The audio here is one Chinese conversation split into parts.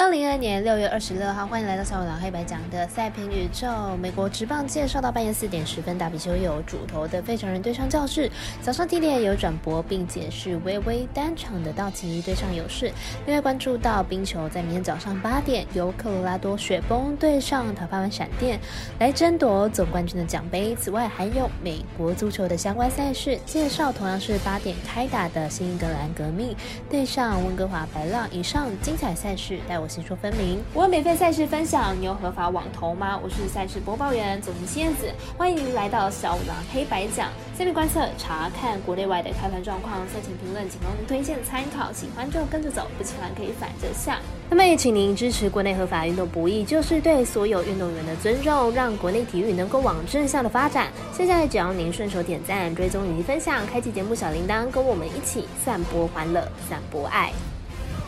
二零二二年六月二十六号，欢迎来到小五郎黑白讲的赛评宇宙。美国职棒介绍到半夜四点十分，大比丘有主投的费城人对上教士。早上地点有转播并解释微微单场的道奇对上勇士。另外关注到冰球，在明天早上八点由科罗拉多雪崩对上塔帕湾闪电，来争夺总冠军的奖杯。此外还有美国足球的相关赛事介绍，同样是八点开打的新英格兰革命对上温哥华白浪。以上精彩赛事带我。先说分明，我有免费赛事分享，你有合法网投吗？我是赛事播报员总经燕子，欢迎您来到小五郎黑白讲，下面观测查看国内外的开盘状况，赛前评论仅供推荐参考，喜欢就跟着走，不喜欢可以反着下。那么也请您支持国内合法运动不易，就是对所有运动员的尊重，让国内体育能够往正向的发展。现在只要您顺手点赞、追踪以及分享，开启节目小铃铛，跟我们一起散播欢乐，散播爱。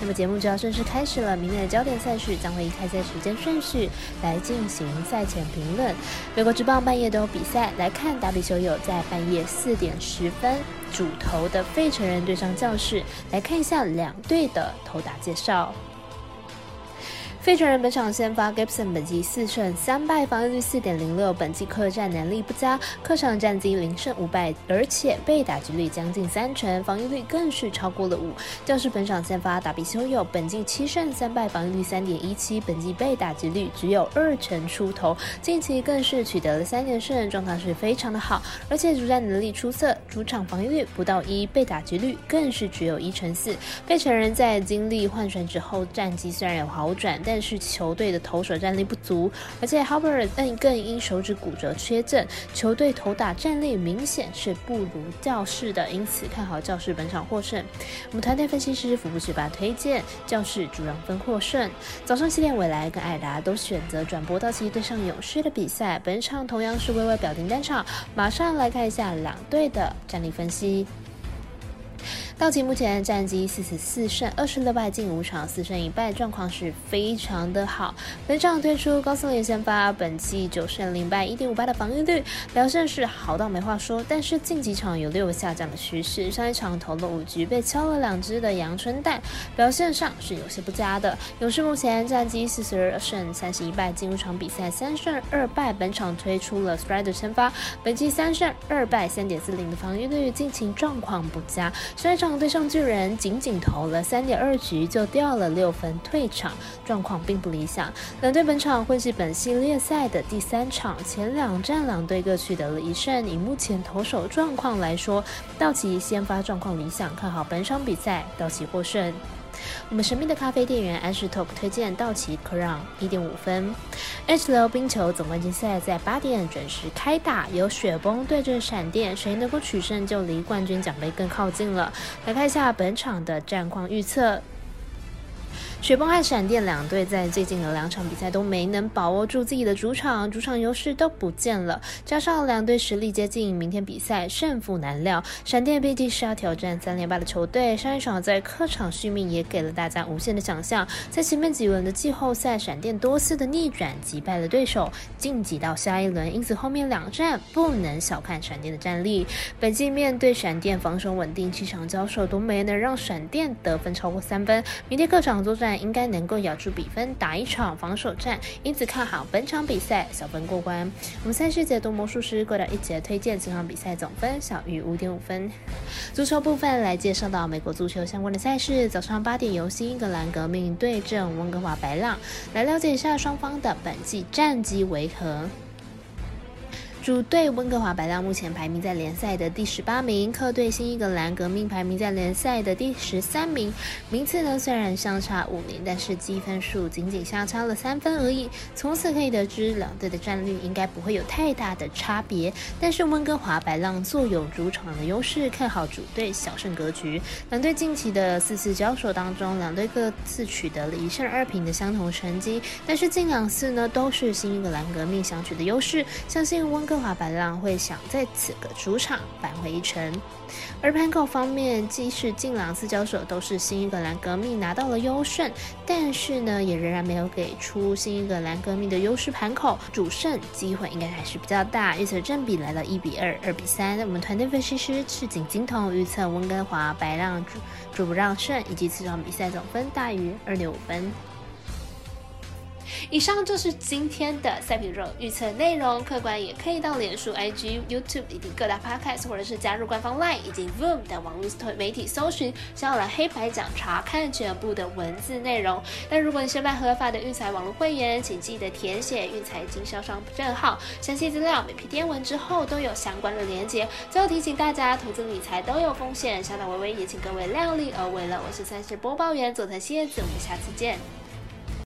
那么节目就要正式开始了。明天的焦点赛事将会以开赛时间顺序来进行赛前评论。美国职棒半夜都有比赛，来看打比球友在半夜四点十分主投的费城人对上教室，来看一下两队的投打介绍。费城人本场先发 Gibson，本季四胜三败，防御率四点零六，本季客战能力不佳，客场战绩零胜五败，而且被打击率将近三成，防御率更是超过了五。教士本场先发打比修友，本季七胜三败，防御率三点一七，本季被打击率只有二成出头，近期更是取得了三连胜，状态是非常的好，而且主战能力出色，主场防御率不到一，被打击率更是只有一成四。费城人在经历换选之后，战绩虽然有好转，但但是球队的投手战力不足，而且 h a l b e r 更更因手指骨折缺阵，球队投打战力明显是不如教士的，因此看好教士本场获胜。我们团队分析师福布十八推荐教士主让分获胜。早上七点，未来跟艾达都选择转播到其对上勇士的比赛，本场同样是微微表定单场。马上来看一下两队的战力分析。道奇目前战绩四十四胜二十六败，近五场四胜一败，状况是非常的好。本场推出高松连先发，本季九胜零败，一点五八的防御率，表现是好到没话说。但是近几场有略有下降的趋势，上一场投了五局，被敲了两只的阳春蛋，表现上是有些不佳的。勇士目前战绩四十二胜三十一败，近五场比赛三胜二败，本场推出了 Strider 先发，本季三胜二败，三点四零的防御率，近期状况不佳。上一场。对上巨人仅仅投了三点二局就掉了六分退场，状况并不理想。两队本场会是本系列赛的第三场，前两战两队各取得了一胜。以目前投手状况来说，道奇先发状况理想，看好本场比赛道奇获胜。我们神秘的咖啡店员安士 Talk 推荐道奇 Crown 一点五分。H L 冰球总冠军赛在八点准时开打，由雪崩对阵闪电，谁能够取胜就离冠军奖杯更靠近了。来看一下本场的战况预测。雪崩和闪电两队在最近的两场比赛都没能把握住自己的主场，主场优势都不见了。加上两队实力接近，明天比赛胜负难料。闪电毕竟是要挑战三连霸的球队，上一场在客场续命也给了大家无限的想象。在前面几轮的季后赛，闪电多次的逆转击败了对手，晋级到下一轮。因此后面两战不能小看闪电的战力。本季面对闪电防守稳定，气场交手都没能让闪电得分超过三分。明天客场作战。应该能够咬住比分，打一场防守战，因此看好本场比赛小分过关。我们赛事解读魔术师过了一节推荐，这场比赛总分小于五点五分。足球部分来介绍到美国足球相关的赛事，早上八点由新英格兰革命对阵温哥华白浪，来了解一下双方的本季战绩为何。主队温哥华白浪目前排名在联赛的第十八名，客队新英格兰革命排名在联赛的第十三名。名次呢虽然相差五名，但是积分数仅仅相差了三分而已。从此可以得知，两队的战率应该不会有太大的差别。但是温哥华白浪坐有主场的优势，看好主队小胜格局。两队近期的四次交手当中，两队各自取得了一胜二平的相同成绩，但是近两次呢都是新英格兰革命想取的优势。相信温。哥华白浪会想在此个主场扳回一城，而盘口方面，即使近两次交手都是新英格兰革命拿到了优胜，但是呢，也仍然没有给出新英格兰革命的优势盘口，主胜机会应该还是比较大。预测正比来到一比二、二比三。我们团队分析师赤井金童预测温哥华白浪主主不让胜，以及此场比赛总分大于二点五分。以上就是今天的赛品肉预测内容，客观也可以到脸书、IG、YouTube 以及各大 Podcast，或者是加入官方 LINE 以及 Voom 等网络媒体搜寻“想要来黑白奖”，查看全部的文字内容。但如果你是办合法的运财网络会员，请记得填写运财经销商证号，详细资料每篇电文之后都有相关的连接。最后提醒大家，投资理财都有风险，小岛微微也请各位量力而为了。我是赛事播报员佐藤蝎子，我们下次见。